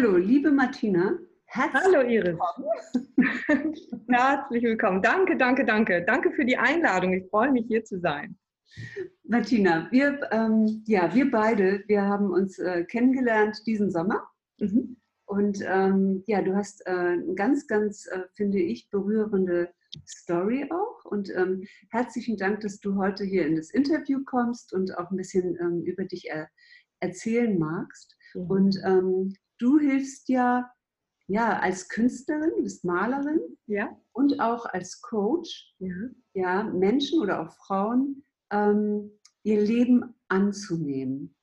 Hallo, liebe Martina. Herzlich Hallo Iris. Willkommen. Herzlich willkommen. Danke, danke, danke. Danke für die Einladung. Ich freue mich, hier zu sein. Martina, wir, ähm, ja, wir beide, wir haben uns äh, kennengelernt diesen Sommer. Mhm. Und ähm, ja, du hast äh, eine ganz, ganz, äh, finde ich, berührende Story auch. Und ähm, herzlichen Dank, dass du heute hier in das Interview kommst und auch ein bisschen ähm, über dich er erzählen magst. Mhm. Und ähm, du hilfst ja, ja als Künstlerin, du bist Malerin ja. und auch als Coach, ja, ja Menschen oder auch Frauen ähm, ihr Leben anzunehmen.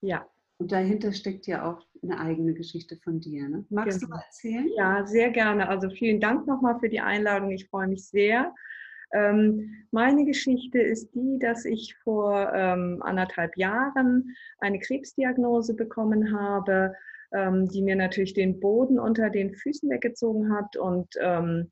Ja. Und dahinter steckt ja auch eine eigene Geschichte von dir. Ne? Magst genau. du mal erzählen? Ja, sehr gerne. Also vielen Dank nochmal für die Einladung. Ich freue mich sehr. Ähm, meine Geschichte ist die, dass ich vor ähm, anderthalb Jahren eine Krebsdiagnose bekommen habe, ähm, die mir natürlich den Boden unter den Füßen weggezogen hat und ähm,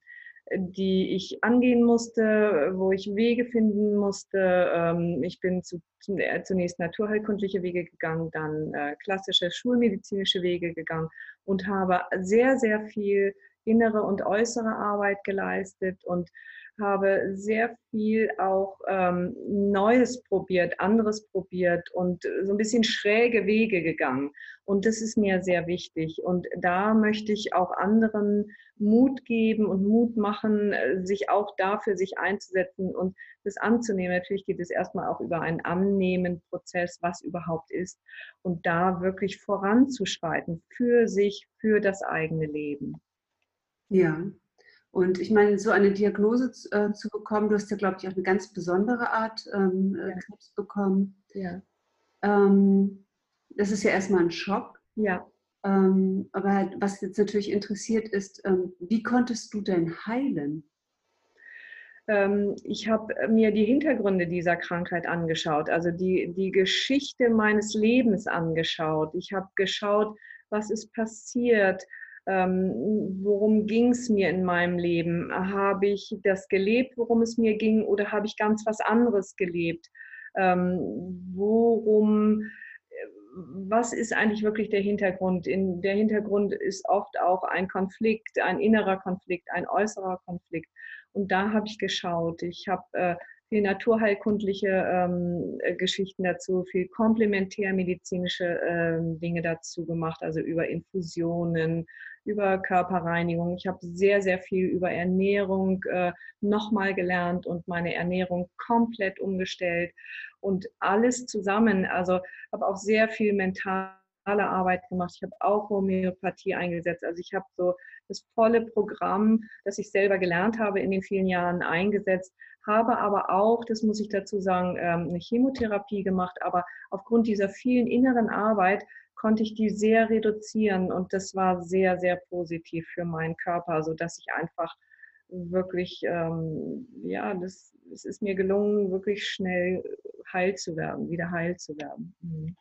die ich angehen musste, wo ich Wege finden musste. Ähm, ich bin zu, zunächst naturheilkundliche Wege gegangen, dann äh, klassische schulmedizinische Wege gegangen und habe sehr, sehr viel innere und äußere Arbeit geleistet und habe sehr viel auch ähm, Neues probiert, anderes probiert und so ein bisschen schräge Wege gegangen. Und das ist mir sehr wichtig. Und da möchte ich auch anderen Mut geben und Mut machen, sich auch dafür sich einzusetzen und das anzunehmen. Natürlich geht es erstmal auch über einen Annehmen-Prozess, was überhaupt ist. Und da wirklich voranzuschreiten für sich, für das eigene Leben. Ja, und ich meine, so eine Diagnose zu, äh, zu bekommen, du hast ja, glaube ich, auch eine ganz besondere Art ähm, äh, ja. Krebs bekommen. Ja. Ähm, das ist ja erstmal ein Schock. Ja. Ähm, aber was jetzt natürlich interessiert ist, ähm, wie konntest du denn heilen? Ähm, ich habe mir die Hintergründe dieser Krankheit angeschaut, also die, die Geschichte meines Lebens angeschaut. Ich habe geschaut, was ist passiert, ähm, worum ging es mir in meinem Leben? Habe ich das gelebt, worum es mir ging, oder habe ich ganz was anderes gelebt? Ähm, worum, was ist eigentlich wirklich der Hintergrund? In, der Hintergrund ist oft auch ein Konflikt, ein innerer Konflikt, ein äußerer Konflikt. Und da habe ich geschaut. Ich habe äh, viel naturheilkundliche ähm, äh, Geschichten dazu, viel komplementärmedizinische ähm, Dinge dazu gemacht, also über Infusionen, über Körperreinigung. Ich habe sehr, sehr viel über Ernährung äh, nochmal gelernt und meine Ernährung komplett umgestellt und alles zusammen. Also habe auch sehr viel mental Arbeit gemacht. Ich habe auch Homöopathie eingesetzt. Also ich habe so das volle Programm, das ich selber gelernt habe in den vielen Jahren eingesetzt, habe aber auch, das muss ich dazu sagen, ähm, eine Chemotherapie gemacht. Aber aufgrund dieser vielen inneren Arbeit konnte ich die sehr reduzieren und das war sehr, sehr positiv für meinen Körper, so dass ich einfach wirklich, ähm, ja, das, es ist mir gelungen, wirklich schnell heil zu werden, wieder heil zu werden. Mhm.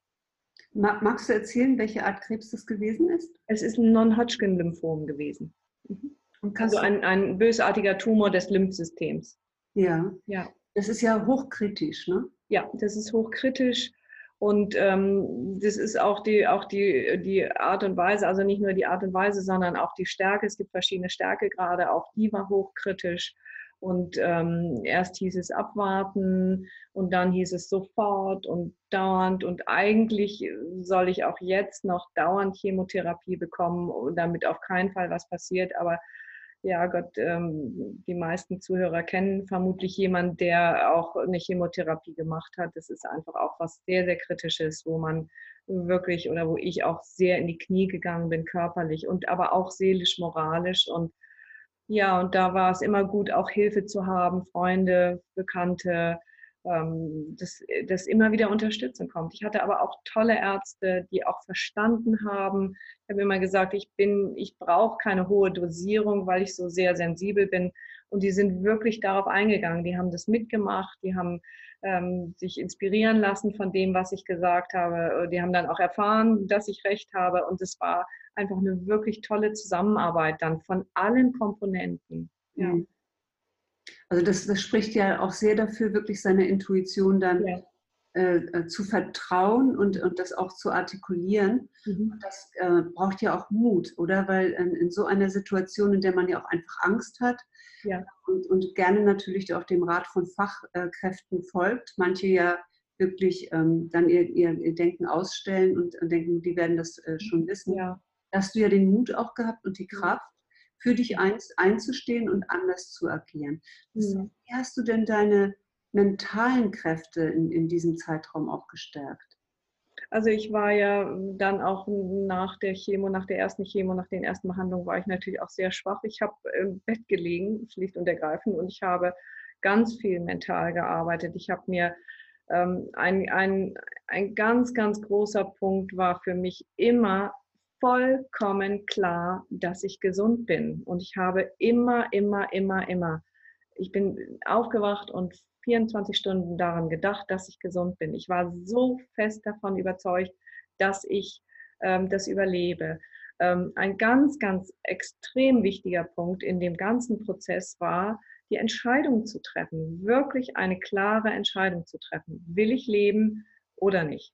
Magst du erzählen, welche Art Krebs das gewesen ist? Es ist ein Non-Hodgkin-Lymphom gewesen. Mhm. Also ein, ein bösartiger Tumor des Lymphsystems. Ja. ja. Das ist ja hochkritisch, ne? Ja, das ist hochkritisch. Und ähm, das ist auch die, auch die, die Art und Weise, also nicht nur die Art und Weise, sondern auch die Stärke. Es gibt verschiedene Stärkegrade, auch die war hochkritisch. Und ähm, erst hieß es abwarten und dann hieß es sofort und dauernd. Und eigentlich soll ich auch jetzt noch dauernd Chemotherapie bekommen, damit auf keinen Fall was passiert. Aber ja Gott, ähm, die meisten Zuhörer kennen vermutlich jemanden, der auch eine Chemotherapie gemacht hat. Das ist einfach auch was sehr, sehr Kritisches, wo man wirklich oder wo ich auch sehr in die Knie gegangen bin, körperlich und aber auch seelisch, moralisch und ja, und da war es immer gut, auch Hilfe zu haben, Freunde, Bekannte, ähm, dass, dass immer wieder Unterstützung kommt. Ich hatte aber auch tolle Ärzte, die auch verstanden haben. Ich habe immer gesagt, ich bin, ich brauche keine hohe Dosierung, weil ich so sehr sensibel bin. Und die sind wirklich darauf eingegangen. Die haben das mitgemacht, die haben ähm, sich inspirieren lassen von dem, was ich gesagt habe. Die haben dann auch erfahren, dass ich recht habe. Und es war einfach eine wirklich tolle Zusammenarbeit dann von allen Komponenten. Ja. Also das, das spricht ja auch sehr dafür, wirklich seine Intuition dann ja. äh, äh, zu vertrauen und, und das auch zu artikulieren. Mhm. Das äh, braucht ja auch Mut, oder? Weil in, in, so einer Situation, in der man ja auch einfach Angst hat ja. und, und gerne natürlich auch dem Rat von Fachkräften folgt, manche ja wirklich ähm, dann ihr, ihr, ihr, Denken ausstellen und, und, denken, die werden das äh, schon wissen. Ja. Hast du ja den Mut auch gehabt und die Kraft, für dich ein, einzustehen und anders zu agieren. Mhm. Wie hast du denn deine mentalen Kräfte in, in diesem Zeitraum auch gestärkt? Also ich war ja dann auch nach der Chemo, nach der ersten Chemo, nach den ersten Behandlungen war ich natürlich auch sehr schwach. Ich habe im Bett gelegen, schlicht und ergreifend, und ich habe ganz viel mental gearbeitet. Ich habe mir ähm, ein, ein, ein ganz, ganz großer Punkt war für mich immer vollkommen klar, dass ich gesund bin. Und ich habe immer, immer, immer, immer, ich bin aufgewacht und 24 Stunden daran gedacht, dass ich gesund bin. Ich war so fest davon überzeugt, dass ich ähm, das überlebe. Ähm, ein ganz, ganz extrem wichtiger Punkt in dem ganzen Prozess war, die Entscheidung zu treffen, wirklich eine klare Entscheidung zu treffen. Will ich leben oder nicht?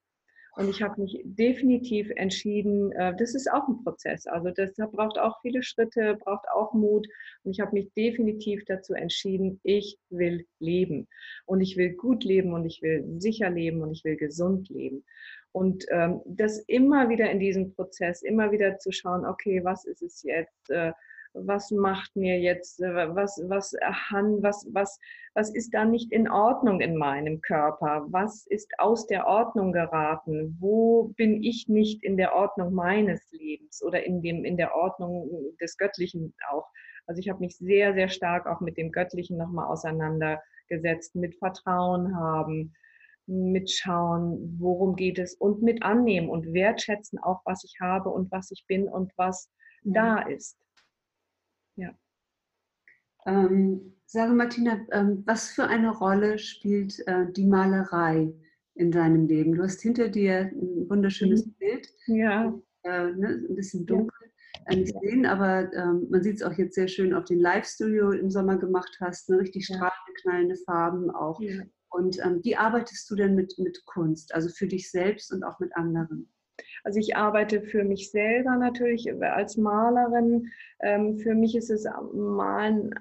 Und ich habe mich definitiv entschieden, äh, das ist auch ein Prozess. Also das braucht auch viele Schritte, braucht auch Mut. Und ich habe mich definitiv dazu entschieden, ich will leben. Und ich will gut leben und ich will sicher leben und ich will gesund leben. Und ähm, das immer wieder in diesem Prozess, immer wieder zu schauen, okay, was ist es jetzt? Äh, was macht mir jetzt, äh, was, was, was, was, was ist da nicht in Ordnung in meinem Körper? Was ist aus der Ordnung geraten? Wo bin ich nicht in der Ordnung meines Lebens oder in, dem, in der Ordnung des Göttlichen auch? Also ich habe mich sehr, sehr stark auch mit dem Göttlichen nochmal auseinandergesetzt, mit Vertrauen haben, mit schauen, worum geht es und mit annehmen und wertschätzen auch, was ich habe und was ich bin und was mhm. da ist. Ja. Ähm, sage Martina, ähm, was für eine Rolle spielt äh, die Malerei in deinem Leben? Du hast hinter dir ein wunderschönes mhm. Bild. Ja. Äh, ne, ein bisschen dunkel ja. nicht sehen, aber ähm, man sieht es auch jetzt sehr schön auf den Live-Studio im Sommer gemacht hast. Ne, richtig strahlende, knallende Farben auch. Ja. Und ähm, wie arbeitest du denn mit, mit Kunst? Also für dich selbst und auch mit anderen? Also ich arbeite für mich selber natürlich als Malerin. Ähm, für mich ist es Malen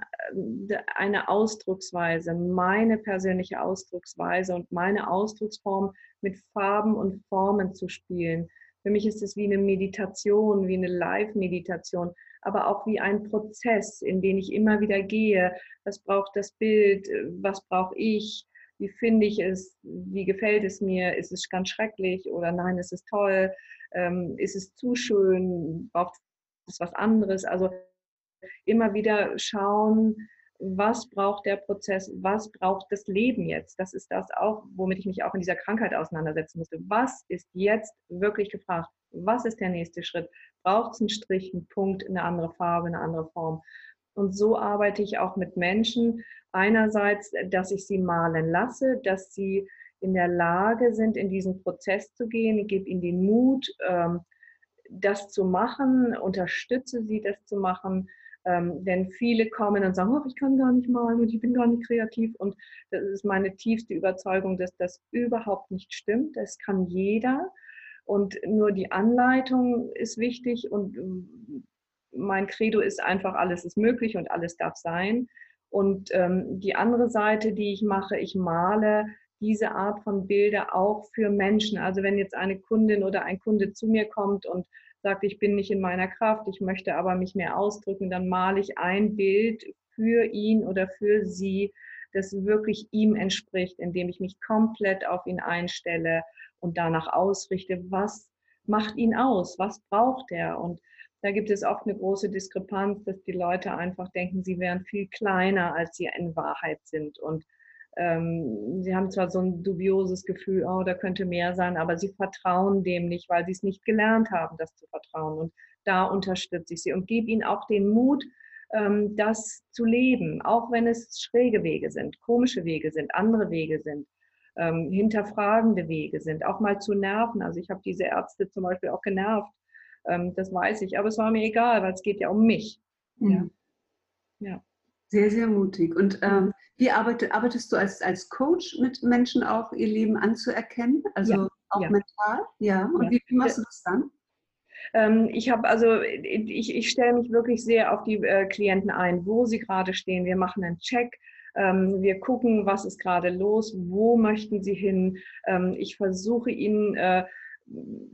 äh, eine Ausdrucksweise, meine persönliche Ausdrucksweise und meine Ausdrucksform mit Farben und Formen zu spielen. Für mich ist es wie eine Meditation, wie eine Live-Meditation, aber auch wie ein Prozess, in den ich immer wieder gehe. Was braucht das Bild? Was brauche ich? Wie finde ich es, wie gefällt es mir, ist es ganz schrecklich oder nein, ist es toll, ähm, ist es zu schön, braucht es was anderes. Also immer wieder schauen, was braucht der Prozess, was braucht das Leben jetzt. Das ist das auch, womit ich mich auch in dieser Krankheit auseinandersetzen musste. Was ist jetzt wirklich gefragt? Was ist der nächste Schritt? Braucht es einen Strich, einen Punkt, eine andere Farbe, eine andere Form? Und so arbeite ich auch mit Menschen. Einerseits, dass ich sie malen lasse, dass sie in der Lage sind, in diesen Prozess zu gehen. Ich gebe ihnen den Mut, ähm, das zu machen, unterstütze sie, das zu machen. Ähm, denn viele kommen und sagen, oh, ich kann gar nicht malen und ich bin gar nicht kreativ. Und das ist meine tiefste Überzeugung, dass das überhaupt nicht stimmt. Das kann jeder. Und nur die Anleitung ist wichtig und mein Credo ist einfach, alles ist möglich und alles darf sein. Und ähm, die andere Seite, die ich mache, ich male diese Art von Bilder auch für Menschen. Also wenn jetzt eine Kundin oder ein Kunde zu mir kommt und sagt, ich bin nicht in meiner Kraft, ich möchte aber mich mehr ausdrücken, dann male ich ein Bild für ihn oder für sie, das wirklich ihm entspricht, indem ich mich komplett auf ihn einstelle und danach ausrichte, was macht ihn aus, was braucht er und da gibt es oft eine große Diskrepanz, dass die Leute einfach denken, sie wären viel kleiner, als sie in Wahrheit sind. Und ähm, sie haben zwar so ein dubioses Gefühl, oh, da könnte mehr sein, aber sie vertrauen dem nicht, weil sie es nicht gelernt haben, das zu vertrauen. Und da unterstütze ich sie und gebe ihnen auch den Mut, ähm, das zu leben, auch wenn es schräge Wege sind, komische Wege sind, andere Wege sind. Ähm, hinterfragende Wege sind, auch mal zu nerven. Also ich habe diese Ärzte zum Beispiel auch genervt, ähm, das weiß ich. Aber es war mir egal, weil es geht ja um mich. Mhm. Ja. ja. Sehr, sehr mutig. Und ähm, wie arbeit, arbeitest du als, als Coach mit Menschen auch, ihr Leben anzuerkennen? Also ja, auch ja. mental? Ja. Und. Wie, wie machst du das dann? Ähm, ich habe also, ich, ich stelle mich wirklich sehr auf die äh, Klienten ein, wo sie gerade stehen. Wir machen einen Check. Ähm, wir gucken, was ist gerade los, wo möchten sie hin. Ähm, ich versuche ihnen äh,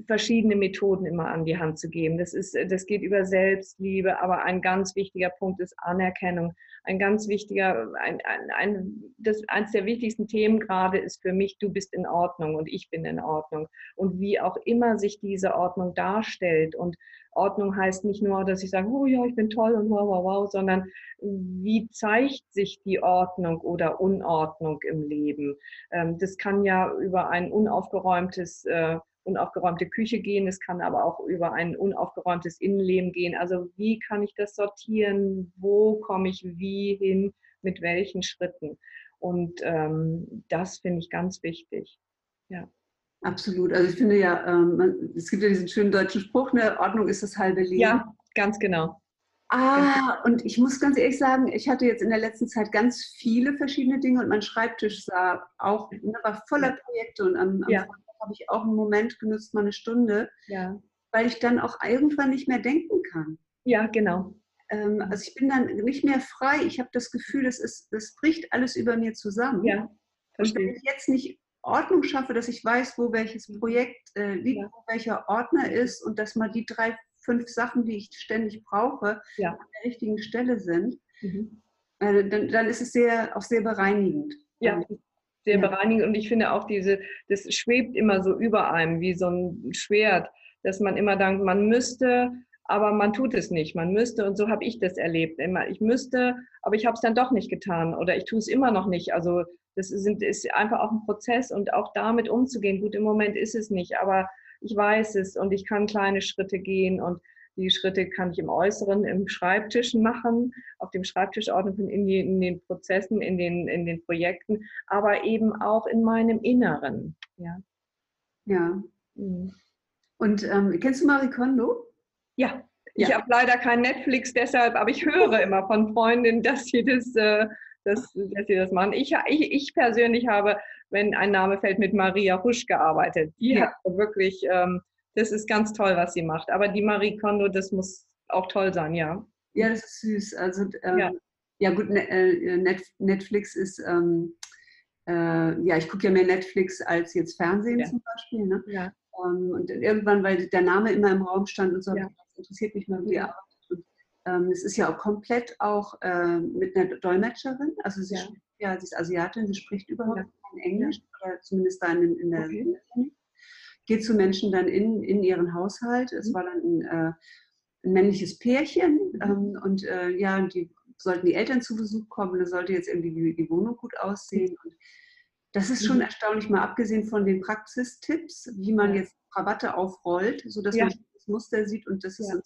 verschiedene Methoden immer an die Hand zu geben. Das, ist, das geht über Selbstliebe, aber ein ganz wichtiger Punkt ist Anerkennung. Ein ganz wichtiger, ein, ein, ein, das, eines der wichtigsten Themen gerade ist für mich, du bist in Ordnung und ich bin in Ordnung. Und wie auch immer sich diese Ordnung darstellt. Und Ordnung heißt nicht nur, dass ich sage, oh ja, ich bin toll und wow, wow, wow, sondern wie zeigt sich die Ordnung oder Unordnung im Leben? Ähm, das kann ja über ein unaufgeräumtes äh, unaufgeräumte Küche gehen, es kann aber auch über ein unaufgeräumtes Innenleben gehen. Also wie kann ich das sortieren? Wo komme ich wie hin? Mit welchen Schritten? Und ähm, das finde ich ganz wichtig. Ja. Absolut. Also ich finde ja, ähm, es gibt ja diesen schönen deutschen Spruch, ne, Ordnung ist das halbe Leben. Ja, ganz genau. Ah, und ich muss ganz ehrlich sagen, ich hatte jetzt in der letzten Zeit ganz viele verschiedene Dinge und mein Schreibtisch sah auch, ne, war voller Projekte und am, am ja habe ich auch einen Moment genutzt, mal eine Stunde, ja. weil ich dann auch irgendwann nicht mehr denken kann. Ja, genau. Ähm, also ich bin dann nicht mehr frei. Ich habe das Gefühl, das, ist, das bricht alles über mir zusammen. Ja, verstehe. Und wenn ich jetzt nicht Ordnung schaffe, dass ich weiß, wo welches Projekt äh, liegt, ja. wo welcher Ordner ist und dass mal die drei, fünf Sachen, die ich ständig brauche, ja. an der richtigen Stelle sind, mhm. äh, dann, dann ist es sehr, auch sehr bereinigend. Ja, sehr ja. bereinigend. Und ich finde auch diese, das schwebt immer so über einem wie so ein Schwert, dass man immer denkt, man müsste, aber man tut es nicht. Man müsste, und so habe ich das erlebt. Immer, ich müsste, aber ich habe es dann doch nicht getan oder ich tue es immer noch nicht. Also das sind, ist einfach auch ein Prozess und auch damit umzugehen. Gut, im Moment ist es nicht, aber ich weiß es und ich kann kleine Schritte gehen und die Schritte kann ich im Äußeren, im Schreibtisch machen, auf dem Schreibtisch ordnen, in, die, in den Prozessen, in den, in den Projekten, aber eben auch in meinem Inneren. Ja. Ja. Mhm. Und ähm, kennst du Marie Kondo? Ja. Ich ja. habe leider kein Netflix deshalb, aber ich höre immer von Freundinnen, dass sie das, äh, dass, dass sie das machen. Ich, ich, ich persönlich habe, wenn ein Name fällt, mit Maria Husch gearbeitet. Die ja. hat wirklich ähm, das ist ganz toll, was sie macht. Aber die Marie Kondo, das muss auch toll sein, ja. Ja, das ist süß. Also ähm, ja. ja. gut, ne, äh, Netflix ist, ähm, äh, ja, ich gucke ja mehr Netflix als jetzt Fernsehen ja. zum Beispiel. Ne? Ja. Ähm, und irgendwann, weil der Name immer im Raum stand und so, ja. das interessiert mich mal, wie er arbeitet. Und, ähm, es ist ja auch komplett auch äh, mit einer Dolmetscherin. Also sie, ja. Spricht, ja, sie ist Asiatin, sie spricht überhaupt kein Englisch, oder zumindest da in, in der okay geht zu Menschen dann in, in ihren Haushalt. Es mhm. war dann ein, äh, ein männliches Pärchen mhm. ähm, und äh, ja, die sollten die Eltern zu Besuch kommen. Da sollte jetzt irgendwie die, die Wohnung gut aussehen. Und das ist schon mhm. erstaunlich, mal abgesehen von den Praxistipps, wie man jetzt Krawatte aufrollt, sodass ja. man das Muster sieht und das ist ja.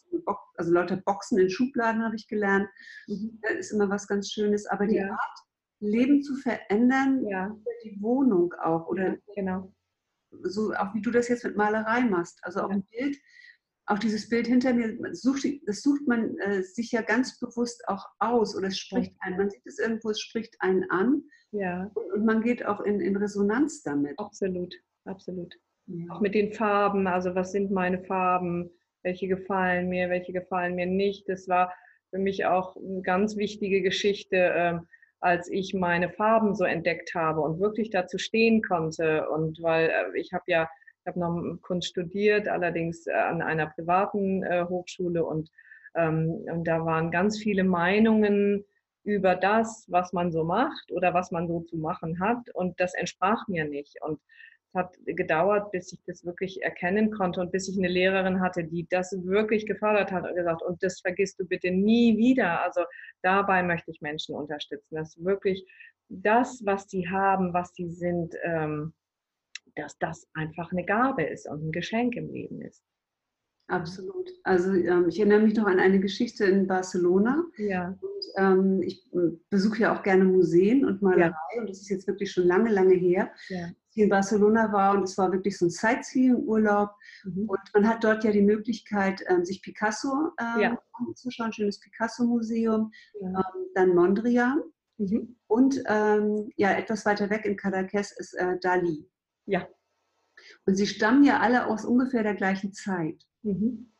also lauter Boxen in Schubladen habe ich gelernt. Mhm. Das ist immer was ganz Schönes. Aber die ja. Art, Leben zu verändern, ja. die Wohnung auch oder genau so auch wie du das jetzt mit Malerei machst. Also auch ein Bild, auch dieses Bild hinter mir, sucht, das sucht man äh, sich ja ganz bewusst auch aus oder es spricht einen. Man sieht es irgendwo, es spricht einen an. Ja. Und, und man geht auch in, in Resonanz damit. Absolut, absolut. Ja. Auch mit den Farben, also was sind meine Farben, welche gefallen mir, welche gefallen mir nicht. Das war für mich auch eine ganz wichtige Geschichte. Ähm, als ich meine Farben so entdeckt habe und wirklich dazu stehen konnte. Und weil äh, ich habe ja, ich habe noch Kunst studiert, allerdings äh, an einer privaten äh, Hochschule und, ähm, und da waren ganz viele Meinungen über das, was man so macht oder was man so zu machen hat. Und das entsprach mir nicht. Und hat gedauert, bis ich das wirklich erkennen konnte und bis ich eine Lehrerin hatte, die das wirklich gefördert hat und gesagt, und das vergisst du bitte nie wieder. Also dabei möchte ich Menschen unterstützen, dass wirklich das, was sie haben, was sie sind, ähm, dass das einfach eine Gabe ist und ein Geschenk im Leben ist. Absolut. Also ähm, ich erinnere mich noch an eine Geschichte in Barcelona. Ja. Und, ähm, ich äh, besuche ja auch gerne Museen und Malerei ja. und das ist jetzt wirklich schon lange, lange her. Ja. Ich in Barcelona war und es war wirklich so ein Sightseeing-Urlaub. Mhm. Und man hat dort ja die Möglichkeit, ähm, sich Picasso ähm, ja. anzuschauen, schönes Picasso-Museum, ähm, dann Mondrian mhm. und ähm, ja, etwas weiter weg in Cadaqués ist äh, Dali. Ja. Und sie stammen ja alle aus ungefähr der gleichen Zeit. Mhm.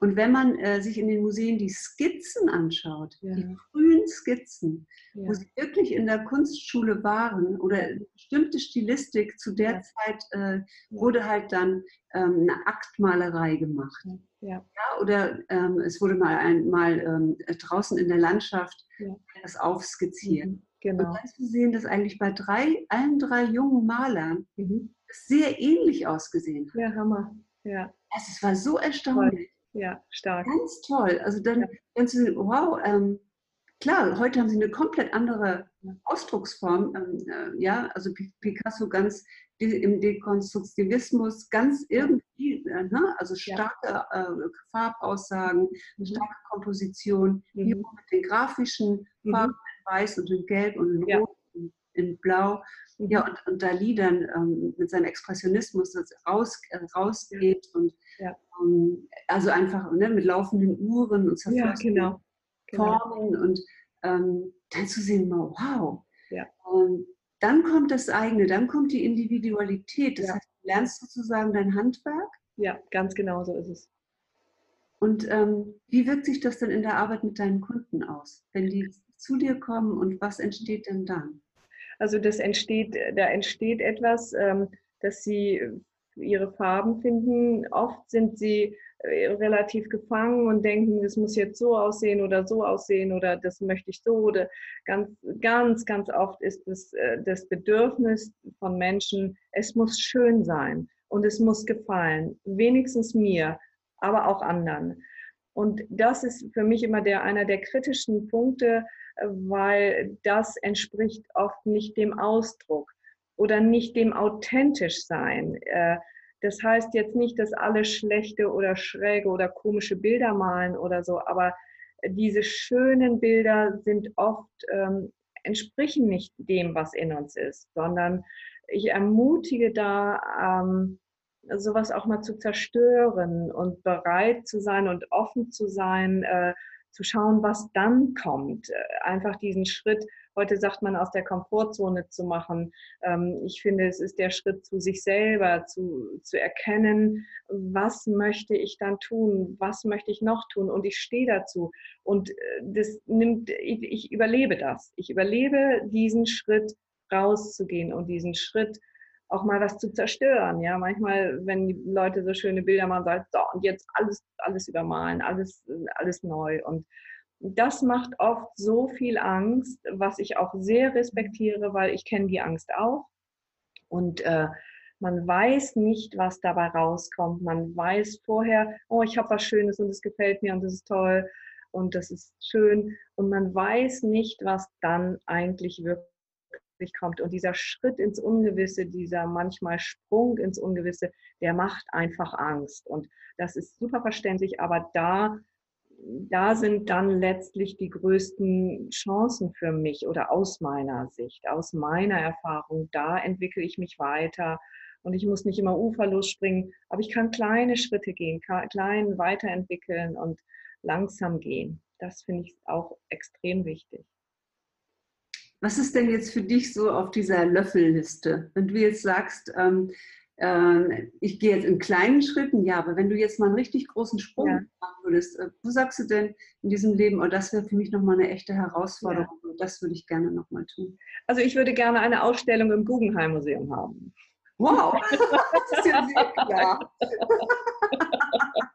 Und wenn man äh, sich in den Museen die Skizzen anschaut, ja. die frühen Skizzen, ja. wo sie wirklich in der Kunstschule waren oder eine bestimmte Stilistik zu der ja. Zeit äh, wurde halt dann ähm, eine Aktmalerei gemacht. Ja. oder ähm, es wurde mal, ein, mal ähm, draußen in der Landschaft das aufskizziert. Mhm. Genau. Und dann zu sehen, dass eigentlich bei drei, allen drei jungen Malern mhm. sehr ähnlich ausgesehen hat. Ja, Hammer. Ja. Also es war so erstaunlich. Ja, stark. Ganz toll. Also dann, ja. dann zu sehen, wow, ähm, klar, heute haben sie eine komplett andere Ausdrucksform. Ähm, äh, ja, also Picasso ganz im Dekonstruktivismus ganz irgendwie, äh, ne? also starke äh, Farbaussagen, mhm. starke Komposition, mhm. mit den grafischen mhm. Farben in Weiß und in Gelb und in Rot und in Blau. Ja, und, und Dali dann ähm, mit seinem Expressionismus raus, äh, rausgeht und ja. ähm, also einfach ne, mit laufenden Uhren und ja, genau. genau. Formen genau. und ähm, dann zu sehen, wow. Ja. Und dann kommt das eigene, dann kommt die Individualität. Das heißt, du lernst sozusagen dein Handwerk. Ja, ganz genau so ist es. Und ähm, wie wirkt sich das denn in der Arbeit mit deinen Kunden aus, wenn die zu dir kommen und was entsteht denn dann? Also das entsteht, da entsteht etwas, ähm, dass sie ihre Farben finden. Oft sind sie äh, relativ gefangen und denken, es muss jetzt so aussehen oder so aussehen oder das möchte ich so. Oder ganz, ganz, ganz oft ist es äh, das Bedürfnis von Menschen, es muss schön sein und es muss gefallen. Wenigstens mir, aber auch anderen. Und das ist für mich immer der, einer der kritischen Punkte, weil das entspricht oft nicht dem Ausdruck oder nicht dem authentisch sein. Äh, das heißt jetzt nicht, dass alle schlechte oder schräge oder komische Bilder malen oder so, aber diese schönen Bilder sind oft, ähm, entsprechen nicht dem, was in uns ist, sondern ich ermutige da, ähm, sowas auch mal zu zerstören und bereit zu sein und offen zu sein, äh, zu schauen, was dann kommt. Äh, einfach diesen Schritt, heute sagt man, aus der Komfortzone zu machen. Ähm, ich finde, es ist der Schritt zu sich selber, zu, zu erkennen, was möchte ich dann tun, was möchte ich noch tun und ich stehe dazu. Und äh, das nimmt, ich, ich überlebe das. Ich überlebe diesen Schritt rauszugehen und diesen Schritt auch mal was zu zerstören. Ja, manchmal, wenn die Leute so schöne Bilder machen, sagen, so, und jetzt alles, alles übermalen, alles, alles neu. Und das macht oft so viel Angst, was ich auch sehr respektiere, weil ich kenne die Angst auch. Und äh, man weiß nicht, was dabei rauskommt. Man weiß vorher, oh, ich habe was Schönes und es gefällt mir und das ist toll und das ist schön. Und man weiß nicht, was dann eigentlich wirklich kommt. Und dieser Schritt ins Ungewisse, dieser manchmal Sprung ins Ungewisse, der macht einfach Angst. Und das ist super verständlich, aber da, da sind dann letztlich die größten Chancen für mich oder aus meiner Sicht, aus meiner Erfahrung. Da entwickle ich mich weiter. Und ich muss nicht immer uferlos springen, aber ich kann kleine Schritte gehen, klein weiterentwickeln und langsam gehen. Das finde ich auch extrem wichtig. Was ist denn jetzt für dich so auf dieser Löffelliste? Wenn du jetzt sagst, ähm, äh, ich gehe jetzt in kleinen Schritten, ja, aber wenn du jetzt mal einen richtig großen Sprung ja. machen würdest, äh, wo sagst du denn in diesem Leben, oh, das wäre für mich nochmal eine echte Herausforderung ja. und das würde ich gerne nochmal tun? Also ich würde gerne eine Ausstellung im Guggenheim Museum haben. Wow, das ist ja sehr klar.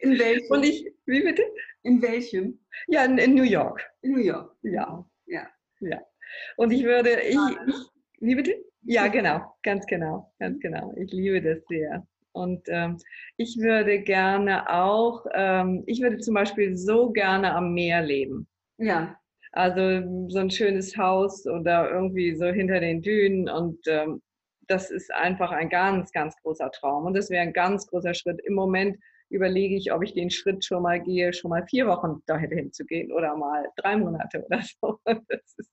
in welchem? Und ich, wie bitte? In welchem? Ja, in, in New York. In New York. Ja. Ja. Ja. Und ich würde, ich, wie bitte? Ja, genau, ganz genau, ganz genau. Ich liebe das sehr. Und ähm, ich würde gerne auch, ähm, ich würde zum Beispiel so gerne am Meer leben. Ja. Also so ein schönes Haus oder irgendwie so hinter den Dünen und ähm, das ist einfach ein ganz, ganz großer Traum und das wäre ein ganz großer Schritt. Im Moment überlege ich, ob ich den Schritt schon mal gehe, schon mal vier Wochen dahin zu gehen oder mal drei Monate oder so. Das ist,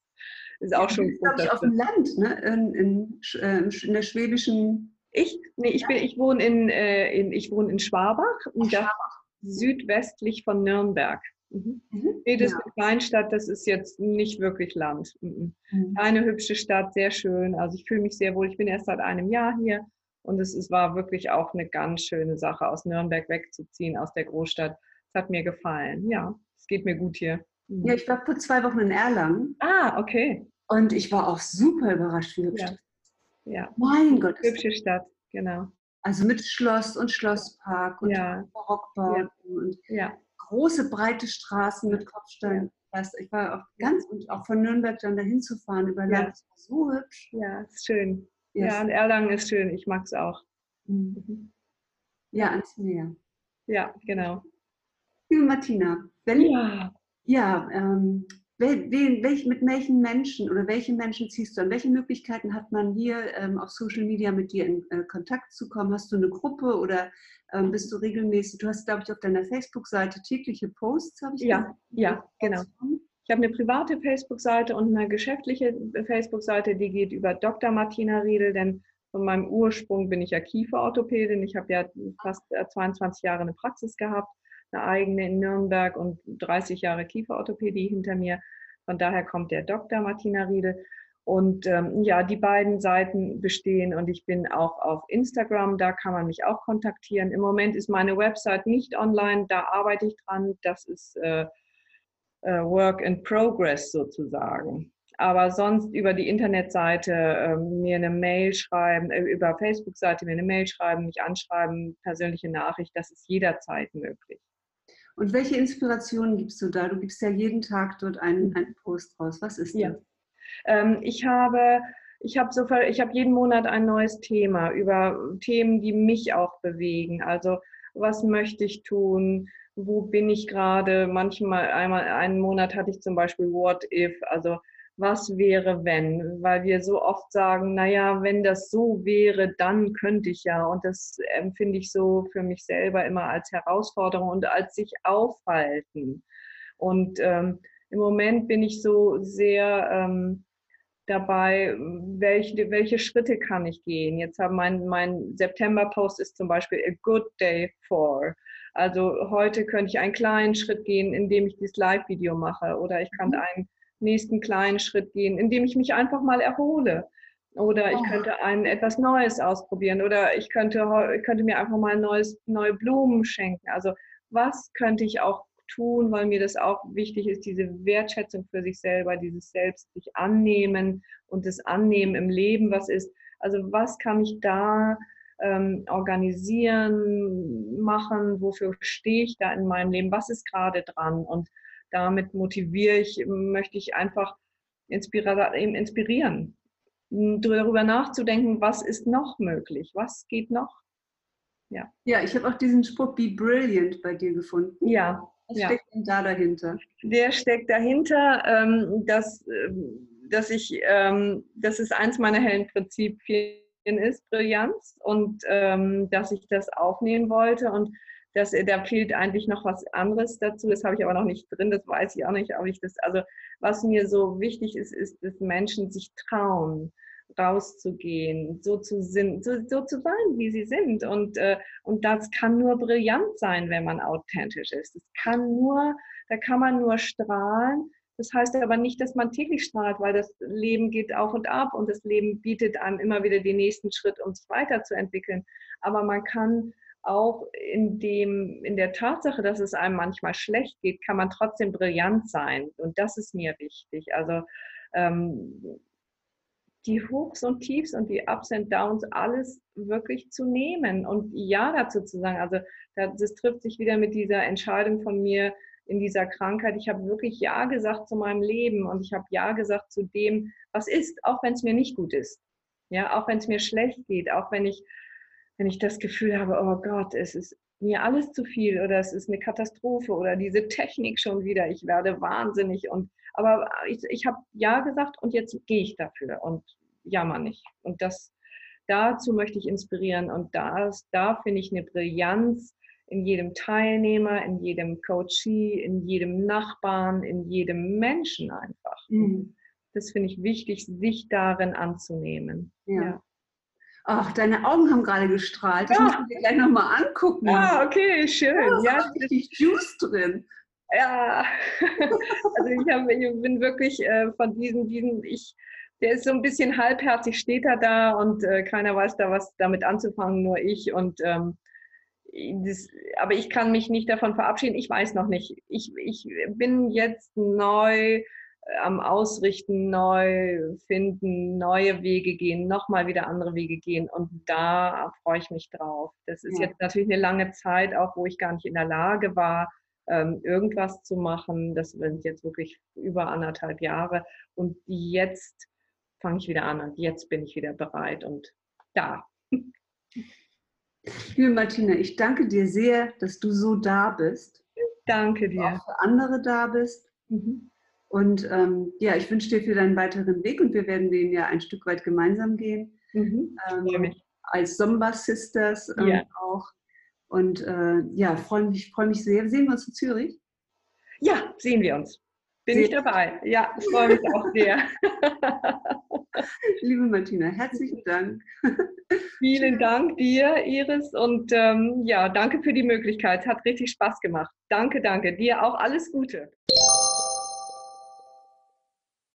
ist auch ja, schon gut. Ich auf dem Land, ne? in, in, äh, in der schwäbischen. Ich, nee, ich, bin, ich wohne in, äh, in, ich wohne in Schwabach, Schwabach. südwestlich von Nürnberg. Mhm. Mhm. Nee, das ja. ist eine Kleinstadt, das ist jetzt nicht wirklich Land. Mhm. mhm. Eine hübsche Stadt, sehr schön. Also ich fühle mich sehr wohl. Ich bin erst seit einem Jahr hier und es, es war wirklich auch eine ganz schöne Sache, aus Nürnberg wegzuziehen, aus der Großstadt. Es hat mir gefallen. Ja, es geht mir gut hier. Mhm. Ja, ich war vor zwei Wochen in Erlangen. Ah, okay. Und ich war auch super überrascht, wie hübsch ja. ja. Mein Gott. Hübsche Stadt, genau. Also mit Schloss und Schlosspark und ja. Barockbauten ja. und ja große, breite Straßen mit Kopfstein. Ich war auch ganz und auch von Nürnberg dann dahin zu fahren über Land. Ja. so hübsch. Ja, ist schön. Yes. Ja, und Erlangen ist schön. Ich mag es auch. Mhm. mhm. Ja, ans Meer. Ja, genau. Liebe Martina, wenn, ja, ja ähm, Wen, welch, mit welchen Menschen oder welche Menschen ziehst du an? Welche Möglichkeiten hat man hier ähm, auf Social Media mit dir in äh, Kontakt zu kommen? Hast du eine Gruppe oder ähm, bist du regelmäßig? Du hast, glaube ich, auf deiner Facebook-Seite tägliche Posts, habe ich Ja, gesagt. ja, genau. Ich habe eine private Facebook-Seite und eine geschäftliche Facebook-Seite, die geht über Dr. Martina Riedel, denn von meinem Ursprung bin ich ja Kieferorthopädin. Ich habe ja fast 22 äh, Jahre eine Praxis gehabt eine eigene in Nürnberg und 30 Jahre Kieferorthopädie hinter mir. Von daher kommt der Dr. Martina Riedel. Und ähm, ja, die beiden Seiten bestehen und ich bin auch auf Instagram, da kann man mich auch kontaktieren. Im Moment ist meine Website nicht online, da arbeite ich dran. Das ist äh, äh, Work in Progress sozusagen. Aber sonst über die Internetseite äh, mir eine Mail schreiben, äh, über Facebook-Seite mir eine Mail schreiben, mich anschreiben, persönliche Nachricht, das ist jederzeit möglich. Und welche Inspirationen gibst du da? Du gibst ja jeden Tag dort einen, einen Post raus. Was ist ja. das? Ähm, ich habe ich habe so, ich habe jeden Monat ein neues Thema über Themen, die mich auch bewegen. Also was möchte ich tun? Wo bin ich gerade? Manchmal einmal einen Monat hatte ich zum Beispiel What if, also was wäre wenn, weil wir so oft sagen, naja, wenn das so wäre, dann könnte ich ja. Und das empfinde ich so für mich selber immer als Herausforderung und als sich aufhalten. Und ähm, im Moment bin ich so sehr ähm, dabei, welche, welche Schritte kann ich gehen. Jetzt haben mein, mein September-Post ist zum Beispiel a good day for. Also heute könnte ich einen kleinen Schritt gehen, indem ich dieses Live-Video mache oder ich kann mhm. einen nächsten kleinen Schritt gehen, indem ich mich einfach mal erhole. Oder ich oh. könnte ein etwas Neues ausprobieren oder ich könnte, ich könnte mir einfach mal neues, neue Blumen schenken. Also was könnte ich auch tun, weil mir das auch wichtig ist, diese Wertschätzung für sich selber, dieses Selbst sich annehmen und das Annehmen im Leben, was ist. Also was kann ich da ähm, organisieren, machen, wofür stehe ich da in meinem Leben, was ist gerade dran und damit motiviere ich, möchte ich einfach inspirieren, darüber nachzudenken, was ist noch möglich, was geht noch. Ja, ja ich habe auch diesen Spruch Be Brilliant bei dir gefunden. Ja. Was ja. steckt denn da dahinter? Der steckt dahinter, ähm, dass, ähm, dass ich, ähm, das ist eins meiner hellen Prinzipien ist, Brillanz, und ähm, dass ich das aufnehmen wollte und dass da fehlt eigentlich noch was anderes dazu. Das habe ich aber noch nicht drin, das weiß ich auch nicht, ob ich das, also was mir so wichtig ist, ist, dass Menschen sich trauen, rauszugehen, so zu, sind, so, so zu sein, wie sie sind. Und, äh, und das kann nur brillant sein, wenn man authentisch ist. Es kann nur, da kann man nur strahlen. Das heißt aber nicht, dass man täglich strahlt, weil das Leben geht auf und ab und das Leben bietet einem immer wieder den nächsten Schritt, um sich weiterzuentwickeln. Aber man kann auch in, dem, in der Tatsache, dass es einem manchmal schlecht geht, kann man trotzdem brillant sein. Und das ist mir wichtig. Also ähm, die Hochs und Tiefs und die Ups und Downs, alles wirklich zu nehmen und Ja dazu zu sagen. Also das trifft sich wieder mit dieser Entscheidung von mir in dieser Krankheit. Ich habe wirklich Ja gesagt zu meinem Leben und ich habe Ja gesagt zu dem, was ist, auch wenn es mir nicht gut ist. Ja, auch wenn es mir schlecht geht, auch wenn ich wenn ich das Gefühl habe, oh Gott, es ist mir alles zu viel oder es ist eine Katastrophe oder diese Technik schon wieder, ich werde wahnsinnig und aber ich, ich habe ja gesagt und jetzt gehe ich dafür und jammer nicht. Und das dazu möchte ich inspirieren und das, da finde ich eine Brillanz in jedem Teilnehmer, in jedem Coachee, in jedem Nachbarn, in jedem Menschen einfach. Mhm. Das finde ich wichtig, sich darin anzunehmen. Ja. ja. Ach, deine Augen haben gerade gestrahlt. Das ja. musst du dir gleich nochmal angucken. Ah, okay, schön. Oh, ja, ist richtig Juice drin. Ja, also ich, hab, ich bin wirklich äh, von diesen, diesen, ich, der ist so ein bisschen halbherzig, steht er da und äh, keiner weiß da was damit anzufangen, nur ich. Und ähm, das, aber ich kann mich nicht davon verabschieden. Ich weiß noch nicht. Ich, ich bin jetzt neu am Ausrichten, neu finden, neue Wege gehen, nochmal wieder andere Wege gehen. Und da freue ich mich drauf. Das ist ja. jetzt natürlich eine lange Zeit, auch wo ich gar nicht in der Lage war, ähm, irgendwas zu machen. Das sind jetzt wirklich über anderthalb Jahre. Und jetzt fange ich wieder an und jetzt bin ich wieder bereit und da. Liebe Martina, ich danke dir sehr, dass du so da bist. Danke dir. Auch für andere da bist. Mhm. Und ähm, ja, ich wünsche dir für deinen weiteren Weg und wir werden den ja ein Stück weit gemeinsam gehen. Mhm. Ähm, als Somba Sisters ähm, ja. auch. Und äh, ja, freue mich, freu mich sehr. Sehen wir uns in Zürich? Ja, sehen wir uns. Bin sehr ich dabei. Ja, freue mich auch sehr. Liebe Martina, herzlichen Dank. Vielen Dank dir, Iris. Und ähm, ja, danke für die Möglichkeit. Hat richtig Spaß gemacht. Danke, danke. Dir auch alles Gute.